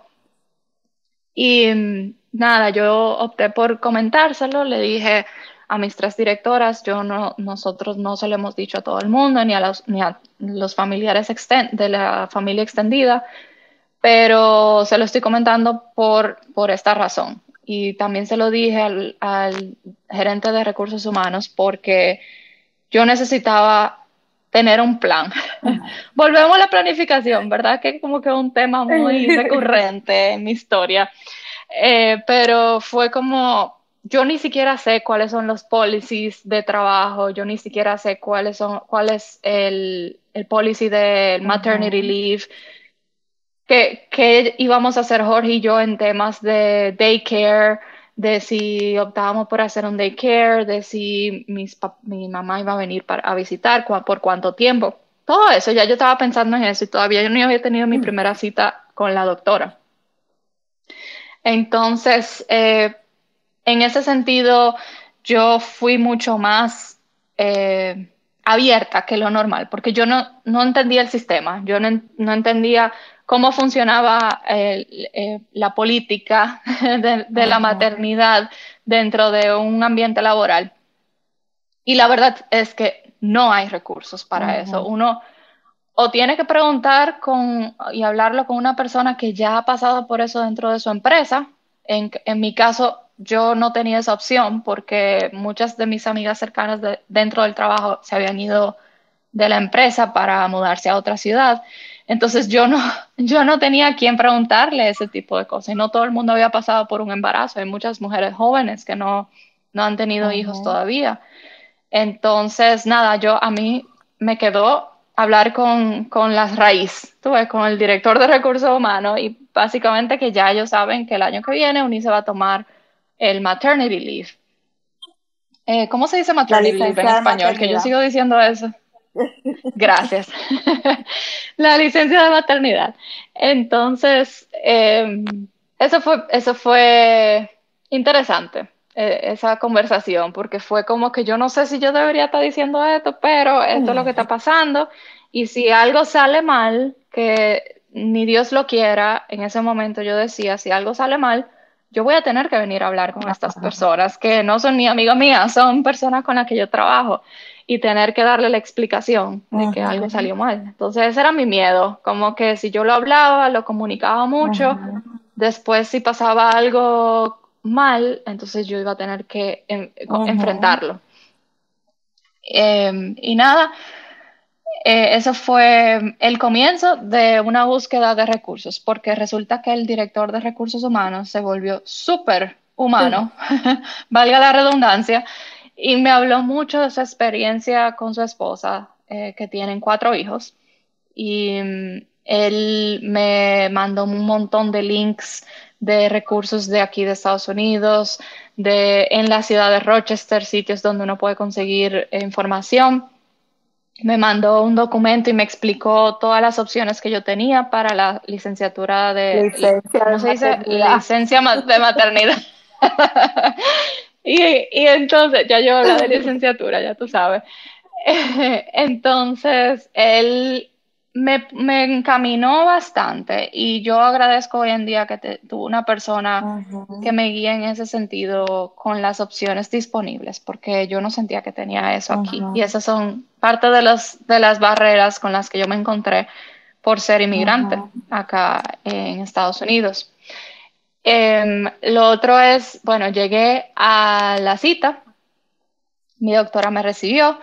Y mm, nada, yo opté por comentárselo, le dije a mis tres directoras, yo no, nosotros no se lo hemos dicho a todo el mundo, ni a los, ni a los familiares de la familia extendida, pero se lo estoy comentando por, por esta razón. Y también se lo dije al, al gerente de recursos humanos porque yo necesitaba tener un plan. [LAUGHS] Volvemos a la planificación, ¿verdad? Que como que es un tema muy [LAUGHS] recurrente en mi historia. Eh, pero fue como, yo ni siquiera sé cuáles son los policies de trabajo, yo ni siquiera sé cuáles son, cuál es el, el policy de maternity leave, qué, qué íbamos a hacer Jorge y yo en temas de daycare, de si optábamos por hacer un daycare, de si mis, mi mamá iba a venir para, a visitar, por cuánto tiempo. Todo eso, ya yo estaba pensando en eso y todavía yo no había tenido mi mm. primera cita con la doctora. Entonces, eh, en ese sentido, yo fui mucho más eh, abierta que lo normal, porque yo no, no entendía el sistema, yo no, no entendía cómo funcionaba eh, la política [LAUGHS] de, la maternidad dentro de un ambiente laboral. Y la verdad es que no hay recursos para eso. Uno o tiene que preguntar con, y hablarlo con una persona que ya ha pasado por eso dentro de su empresa. En, en mi caso, yo no tenía esa opción porque muchas de mis amigas cercanas dentro del trabajo se habían ido de la empresa para mudarse a otra ciudad. Entonces yo no, [LAUGHS] yo no tenía a quién preguntarle ese tipo de cosas. Y no todo el mundo había pasado por un embarazo. Hay muchas mujeres jóvenes que no, no han tenido hijos todavía. Entonces, nada, yo a mí me quedó hablar con, con las raíces, con el director de recursos humanos y básicamente que ya ellos saben que el año que viene UNI va a tomar el maternity leave. Eh, ¿Cómo se dice maternity leave en español? Que yo sigo diciendo eso. [LAUGHS] Gracias. [LAUGHS] la licencia de maternidad. Entonces, em, eso, fue, eso fue interesante, eh, esa conversación, porque fue como que yo no sé si yo debería estar diciendo esto, pero esto es lo que está pasando. Y si algo sale mal, que ni Dios lo quiera, en ese momento yo decía, si algo sale mal, yo voy a tener que venir a hablar con estas personas que no son ni amigas mías, son personas con las que yo trabajo y tener que darle la explicación de que algo salió mal. Entonces ese era mi miedo, como que si yo lo hablaba, lo comunicaba mucho, después si pasaba algo mal, entonces yo iba a tener que enfrentarlo. Em, y nada, eh, eso fue el comienzo de una búsqueda de recursos, porque resulta que el director de recursos humanos se volvió súper humano, [LAUGHS] valga la redundancia, y me habló mucho de su experiencia con su esposa, eh, que tienen cuatro hijos. Y mm, él me mandó un montón de links de recursos de aquí de Estados Unidos, de en la ciudad de Rochester, sitios donde uno puede conseguir información. Me mandó un documento y me explicó todas las opciones que yo tenía para la licenciatura de licencia ¿cómo se dice? Licencia de maternidad. [LAUGHS] Y, y entonces, ya yo la de licenciatura, ya tú sabes. [LAUGHS] Entonces, él me, me, encaminó bastante y yo agradezco hoy en día que te, tuve una persona que me guíe en ese sentido con las opciones disponibles, porque yo no sentía que tenía eso aquí. Y esas son parte de, los, de las barreras con las que yo me encontré por ser inmigrante acá en Estados Unidos. Em, lo otro es, bueno, llegué a la cita, mi doctora me recibió,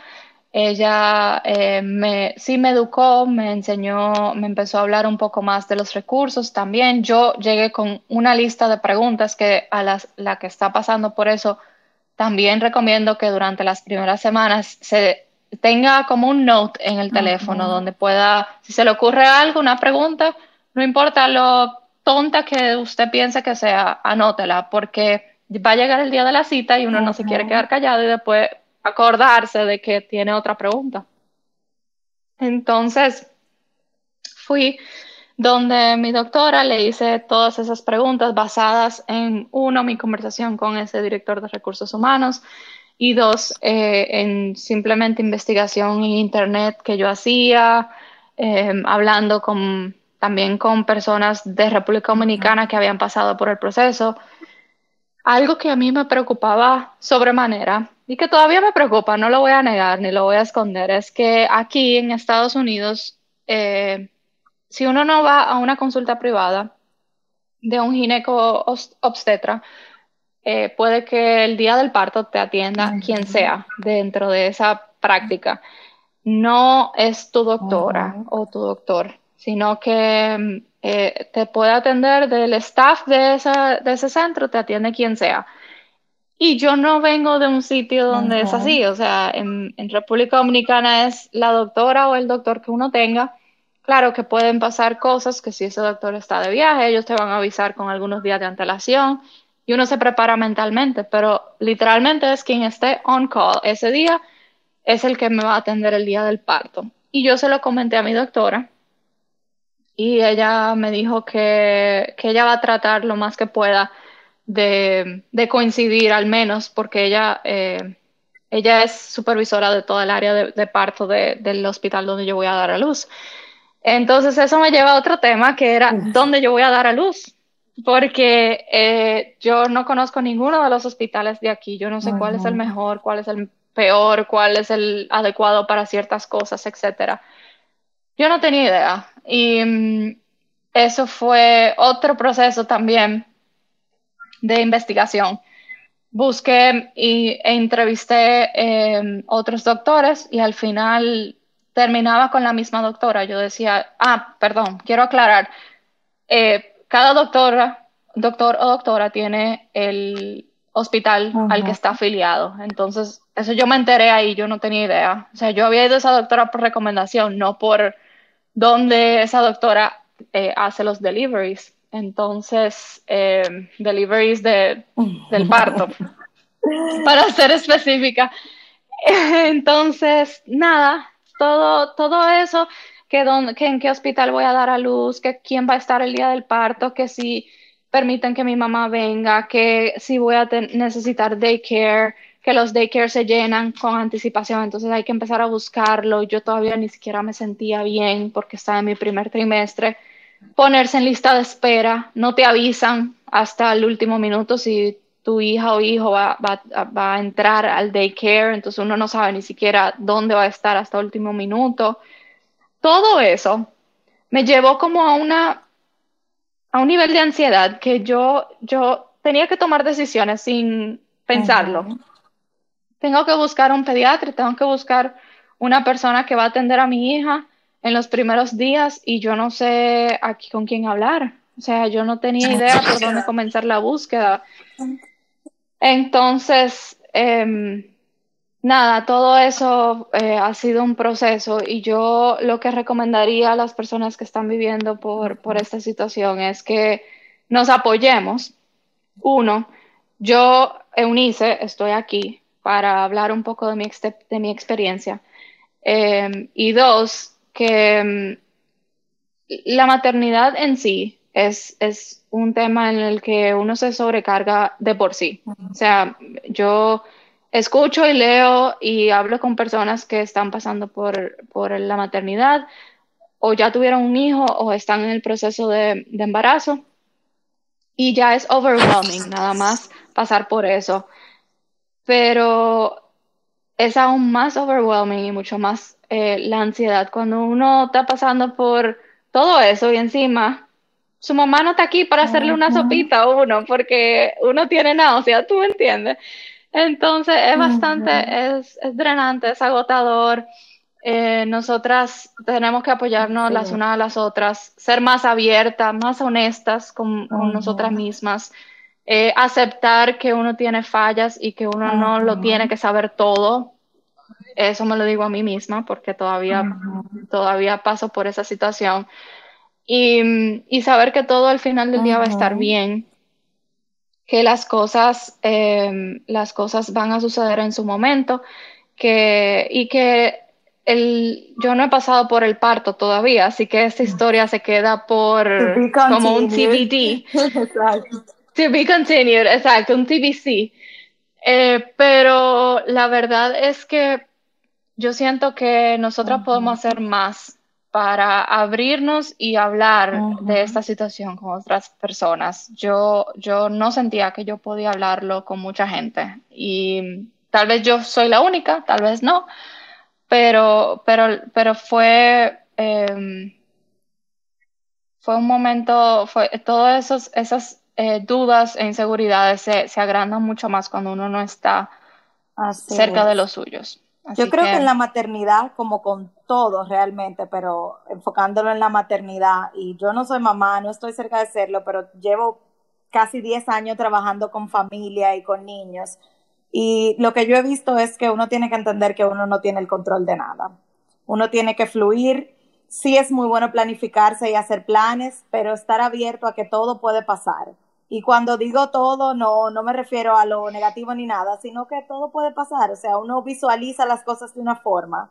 ella eh, me, sí me educó, me enseñó, me empezó a hablar un poco más de los recursos también. Yo llegué con una lista de preguntas que a las, la que está pasando por eso, también recomiendo que durante las primeras semanas se tenga como un note en el teléfono donde pueda, si se le ocurre algo, una pregunta, no importa lo tonta que usted piense que sea, anótela, porque va a llegar el día de la cita y uno no se quiere quedar callado y después acordarse de que tiene otra pregunta. Entonces, fui donde mi doctora le hice todas esas preguntas basadas en, uno, mi conversación con ese director de recursos humanos y dos, eh, en simplemente investigación en Internet que yo hacía, eh, hablando con también con personas de República Dominicana que habían pasado por el proceso. Algo que a mí me preocupaba sobremanera y que todavía me preocupa, no lo voy a negar ni lo voy a esconder, es que aquí en Estados Unidos, eh, si uno no va a una consulta privada de un gineco obstetra, eh, puede que el día del parto te atienda quien sea dentro de esa práctica. No es tu doctora o tu doctor sino que mm, eh, te puede atender del staff de, esa, de ese centro, te atiende quien sea. Y yo no vengo de un sitio donde es así, o sea, en, en, República Dominicana es la doctora o el doctor que uno tenga. Claro que pueden pasar cosas que si ese doctor está de viaje, ellos te van a avisar con algunos días de antelación y uno se prepara mentalmente, pero literalmente es quien esté on call ese día, es el que me va a atender el día del parto. Y yo se lo comenté a mi doctora y ella me dijo que, que, ella va a tratar lo más que pueda de, de coincidir al menos porque ella, eh, ella es supervisora de toda el área de, de parto de, del hospital donde yo voy a dar a luz. Entonces eso me lleva a otro tema que era dónde yo voy a dar a luz, porque eh, yo no conozco ninguno de los hospitales de aquí, yo no sé cuál es el mejor, cuál es el peor, cuál es el adecuado para ciertas cosas, etcétera. Yo no tenía idea. Y mm, eso fue otro proceso también de investigación. Busqué y, e entrevisté eh, otros doctores y al final terminaba con la misma doctora. Yo decía, ah, perdón, quiero aclarar, eh, cada doctora, doctor o doctora tiene el hospital al que está afiliado. Entonces, eso yo me enteré ahí, yo no tenía idea. O sea, yo había ido a esa doctora por recomendación, no por donde esa doctora eh, hace los deliveries. Entonces, eh, deliveries de, del parto, [LAUGHS] para ser específica. [LAUGHS] Entonces, nada, todo, todo eso, que, que en qué hospital voy a dar a luz, que quién va a estar el día del parto, que si permiten que mi mamá venga, que si voy a necesitar daycare, que los daycare se llenan con anticipación, entonces hay que empezar a buscarlo. Yo todavía ni siquiera me sentía bien porque estaba en mi primer trimestre. Ponerse en lista de espera, no te avisan hasta el último minuto si tu hija o hijo va, va, a entrar al daycare, entonces uno no sabe ni siquiera dónde va a estar hasta el último minuto. Todo eso me llevó como a una a un nivel de ansiedad que yo yo tenía que tomar decisiones sin pensarlo tengo que buscar un pediatra, tengo que buscar una persona que va a atender a mi hija en los primeros días y yo no sé aquí con quién hablar. O sea, yo no tenía [LAUGHS] idea por dónde comenzar la búsqueda. Entonces, em, nada, todo eso eh, ha sido un proceso y yo lo que recomendaría a las personas que están viviendo por, por esta situación es que nos apoyemos. Uno, yo, Eunice, estoy aquí para hablar un poco de mi, de mi experiencia. Em, y dos, que em, la maternidad en sí es, es un tema en el que uno se sobrecarga de por sí. O sea, yo escucho y leo y hablo con personas que están pasando por, por la maternidad o ya tuvieron un hijo o están en el proceso de, embarazo y ya es overwhelming nada más pasar por eso. Pero es aún más overwhelming y mucho más eh, la ansiedad cuando uno está pasando por todo eso y encima su mamá no está aquí para hacerle una sopita a uno porque uno tiene náusea, ¿tú me entiendes? Entonces es bastante, es, es drenante, es agotador. Eh, nosotras tenemos que apoyarnos las unas a las otras, ser más abiertas, más honestas con, nosotras mismas, eh, aceptar que uno tiene fallas y que uno no lo tiene que saber todo. Eso me lo digo a mí misma porque todavía, todavía paso por esa situación. Y, y, saber que todo al final del día va a estar bien, que las cosas, eh, las cosas van a suceder en su momento, que, y que el, yo no he pasado por el parto todavía, así que esta historia se queda por como un TBD. exacto. To be continued, exacto, un TBC. Eh, pero la verdad es que yo siento que nosotros podemos hacer más para abrirnos y hablar de esta situación con otras personas. Yo, yo no sentía que yo podía hablarlo con mucha gente y tal vez yo soy la única, tal vez no, pero, pero, pero fue, em, fue un momento, fue, todas esos, esas eh, dudas e inseguridades se, se, agrandan mucho más cuando uno no está cerca de los suyos. Yo creo que... en la maternidad, como con todo realmente, pero enfocándolo en la maternidad, y yo no soy mamá, no estoy cerca de serlo, pero llevo casi 10 años trabajando con familia y con niños. Y lo que yo he visto es que uno tiene que entender que uno no tiene el control de nada. Uno tiene que fluir. Sí es muy bueno planificarse y hacer planes, pero estar abierto a que todo puede pasar. Y cuando digo todo, no, no me refiero a lo negativo ni nada, sino que todo puede pasar. O sea, uno visualiza las cosas de una forma,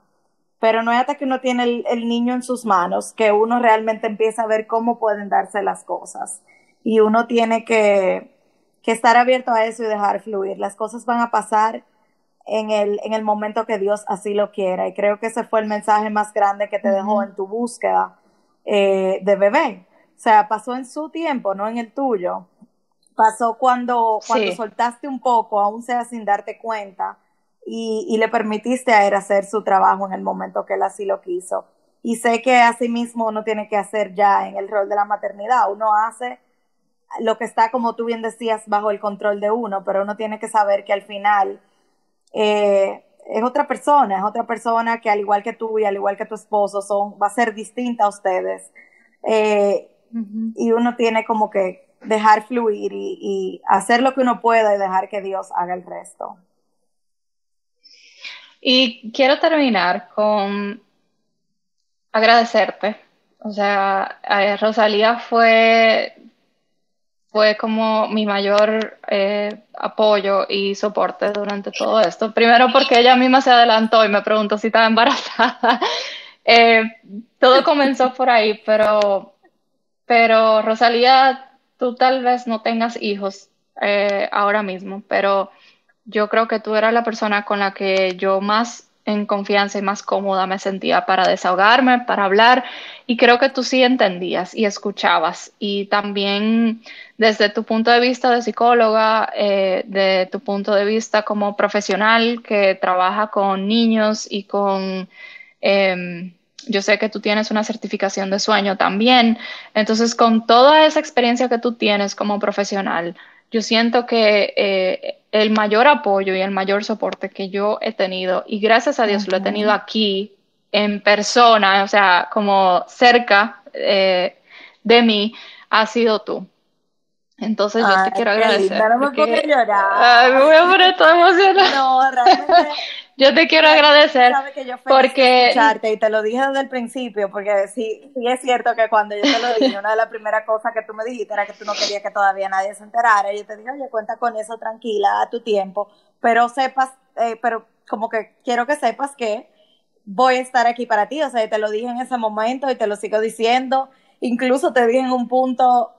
pero no es hasta que uno tiene el, el niño en sus manos que uno realmente empieza a ver cómo pueden darse las cosas. Y uno tiene que, que estar abierto a eso y dejar fluir. Las cosas van a pasar en el, en el momento que Dios así lo quiera. Y creo que ese fue el mensaje más grande que te dejó en tu búsqueda eh, de bebé. O sea, pasó en su tiempo, no en el tuyo. Pasó cuando, cuando soltaste un poco, aún sea sin darte cuenta, y, y le permitiste a él hacer su trabajo en el momento que él así lo quiso. Y sé que así mismo uno tiene que hacer ya en el rol de la maternidad. Uno hace lo que está, como tú bien decías, bajo el control de uno, pero uno tiene que saber que al final eh, es otra persona, es otra persona que al igual que tú y al igual que tu esposo son, va a ser distinta a ustedes. Eh, y uno tiene como que dejar fluir y, hacer lo que uno pueda y dejar que Dios haga el resto. Y quiero terminar con agradecerte. O sea, Rosalía fue fue como mi mayor eh, apoyo y soporte durante todo esto. Primero porque ella misma se adelantó y me preguntó si estaba embarazada. [LAUGHS] Eh, todo comenzó por ahí, pero, pero Rosalía, tú tal vez no tengas hijos eh, ahora mismo, pero yo creo que tú eras la persona con la que yo más en confianza y más cómoda me sentía para desahogarme, para hablar y creo que tú sí entendías y escuchabas. Y también desde tu punto de vista de psicóloga, eh, de tu punto de vista como profesional que trabaja con niños y con... Em, yo sé que tú tienes una certificación de sueño también, entonces con toda esa experiencia que tú tienes como profesional, yo siento que eh, el mayor apoyo y el mayor soporte que yo he tenido, y gracias a Dios lo he tenido aquí en persona, o sea, como cerca eh, de mí, ha sido tú. Entonces yo te quiero agradecer. no me puedo llorar. me voy a poner toda [LAUGHS] emocionada. No, realmente yo te quiero agradecer que yo porque escucharte y te lo dije desde el principio porque sí, sí es cierto que cuando yo te lo dije una de las primeras cosas que tú me dijiste era que tú no querías que todavía nadie se enterara y yo te dije oye cuenta con eso tranquila a tu tiempo pero sepas eh, pero como que quiero que sepas que voy a estar aquí para ti o sea te lo dije en ese momento y te lo sigo diciendo incluso te dije en un punto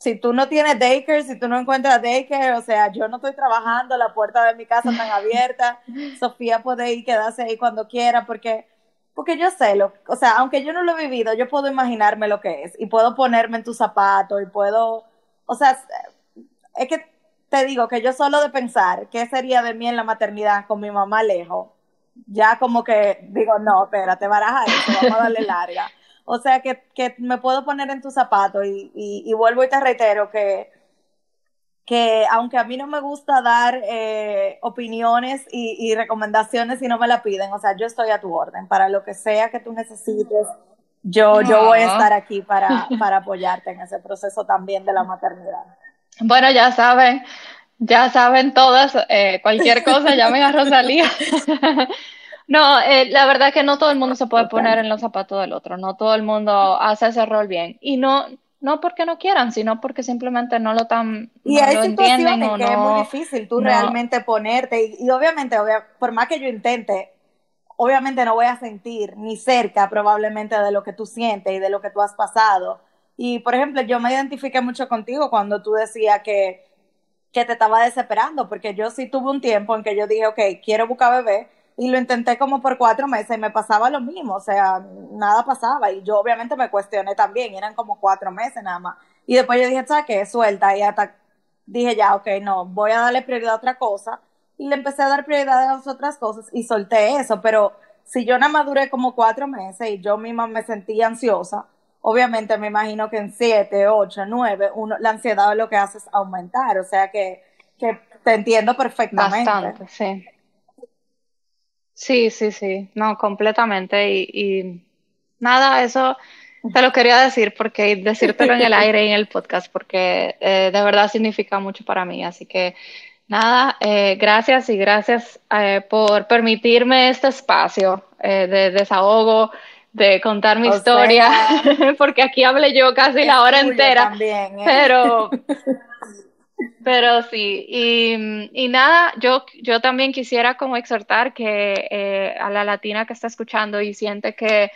si tú no tienes daycare, si tú no encuentras daycare, o sea, yo no estoy trabajando, la puerta de mi casa está abierta, [LAUGHS] Sofía puede ir, quedarse ahí cuando quiera, porque porque yo sé, lo, o sea, aunque yo no lo he vivido, yo puedo imaginarme lo que es y puedo ponerme en tus zapatos y puedo, o sea, es que te digo que yo solo de pensar qué sería de mí en la maternidad con mi mamá lejos, ya como que digo, no, espérate, baraja eso, vamos a darle [LAUGHS] larga. O sea, que, que me puedo poner en tus zapatos y, y, vuelvo y te reitero que, que aunque a mí no me gusta dar eh, opiniones y, y, recomendaciones si no me la piden, o sea, yo estoy a tu orden para lo que sea que tú necesites. Yo, yo voy a estar aquí para, para apoyarte en ese proceso también de la maternidad. Bueno, ya saben, ya saben todas, eh, cualquier cosa, llamen a Rosalía. [LAUGHS] no, eh, la verdad es que no todo el mundo se puede poner en los zapatos del otro, no todo el mundo hace ese rol bien. Y no, no porque no quieran, sino porque simplemente no lo tan y hay situaciones que es muy difícil tú realmente ponerte y, obviamente por más que yo intente obviamente no voy a sentir ni cerca probablemente de lo que tú sientes y de lo que tú has pasado. Y por ejemplo yo me identifiqué mucho contigo cuando tú decías que que te estaba desesperando porque yo sí tuve un tiempo en que yo dije ok quiero buscar bebé y lo intenté como por cuatro meses y me pasaba lo mismo, o sea, nada pasaba y yo obviamente me cuestioné también, eran como cuatro meses nada más. Y después yo dije, ¿sabes qué? Suelta y hasta dije ya, ok, no, voy a darle prioridad a otra cosa y le empecé a dar prioridad a las otras cosas y solté eso, pero si yo nada más duré como cuatro meses y yo misma me sentía ansiosa, obviamente me imagino que en siete, ocho, nueve, uno, la ansiedad lo que hace es aumentar, o sea que, que te entiendo perfectamente. Bastante, sí. Sí, sí, sí, no, completamente. Y, nada, eso te lo quería decir porque decírtelo en el [LAUGHS] aire y en el podcast porque eh, de verdad significa mucho para mí. Así que nada, eh, gracias y gracias eh, por permitirme este espacio de desahogo, de contar mi historia, [LAUGHS] porque aquí hablé yo casi la hora entera. También, Pero [LAUGHS] Pero sí, y, nada, yo, yo también quisiera como exhortar que eh, a la latina que está escuchando y siente que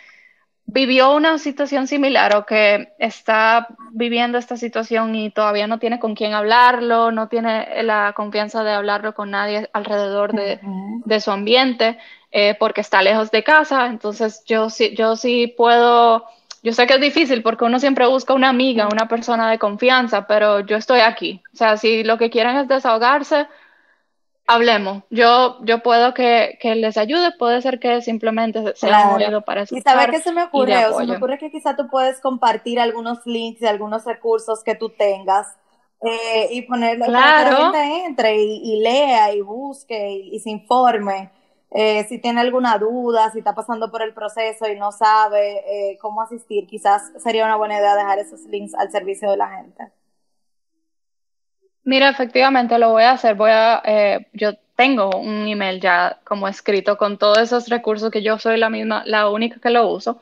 vivió una situación similar o que está viviendo esta situación y todavía no tiene con quién hablarlo, no tiene la confianza de hablarlo con nadie alrededor de, de su ambiente eh, porque está lejos de casa, entonces yo sí, yo sí puedo yo sé que es difícil porque uno siempre busca una amiga, una persona de confianza, pero yo estoy aquí. O sea, si lo que quieren es desahogarse, hablemos. Yo, yo puedo que, les ayude, puede ser que simplemente sea un oído para escuchar. Y sabes qué se me ocurre, se me ocurre que quizá tú puedes compartir algunos links y algunos recursos que tú tengas eh, y ponerlo para que la gente entre y, lea y busque y se informe. Eh, si tiene alguna duda, si está pasando por el proceso y no sabe eh, cómo asistir, quizás sería una buena idea dejar esos links al servicio de la gente. Mira, efectivamente lo voy a hacer. Voy a, eh, yo tengo un email ya como escrito con todos esos recursos que yo soy la misma, la única que lo uso.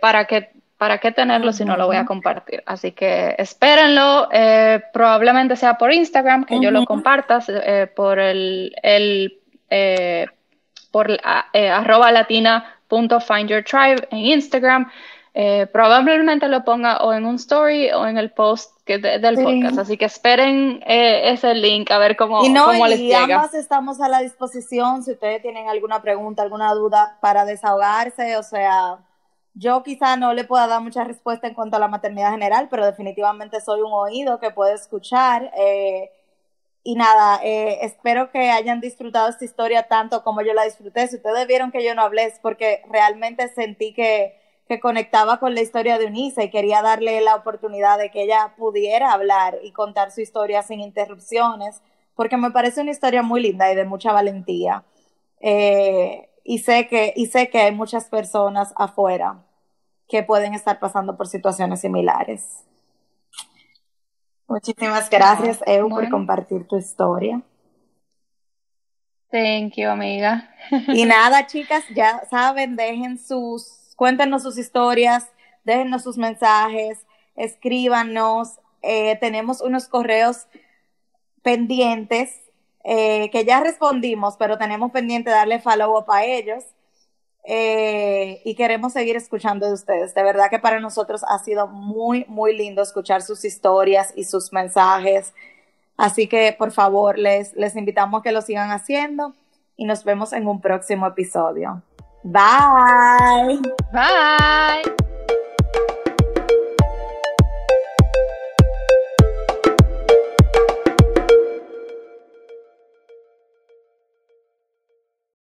para que ¿para qué tenerlo si no lo voy a compartir? Así que espérenlo, probablemente sea por Instagram, que yo lo comparta, por el, el por eh, arroba latina.findyourtribe en Instagram. Eh, probablemente lo ponga o en un story o en el post que del podcast. Así que esperen eh, ese link a ver cómo, y no, les y ambas estamos a la disposición si ustedes tienen alguna pregunta, alguna duda para desahogarse. O sea, yo quizá no le pueda dar mucha respuesta en cuanto a la maternidad general, pero definitivamente soy un oído que puede escuchar. Eh, y nada, eh, espero que hayan disfrutado esta historia tanto como yo la disfruté. Si ustedes vieron que yo no hablé es porque realmente sentí que, que conectaba con la historia de Unisa y quería darle la oportunidad de que ella pudiera hablar y contar su historia sin interrupciones, porque me parece una historia muy linda y de mucha valentía. Eh, y, sé que, y sé que hay muchas personas afuera que pueden estar pasando por situaciones similares. Muchísimas gracias, Eu, por compartir tu historia. Thank you, amiga. Y [LAUGHS] nada, chicas, ya saben, dejen sus, cuéntenos sus historias, déjennos sus mensajes, escríbanos. Eh, tenemos unos correos pendientes eh, que ya respondimos, pero tenemos pendiente darle follow up a ellos. Eh, y queremos seguir escuchando de ustedes. De verdad que para nosotros ha sido muy, muy lindo escuchar sus historias y sus mensajes. Así que por favor les, les invitamos a que lo sigan haciendo y nos vemos en un próximo episodio. Bye. Bye.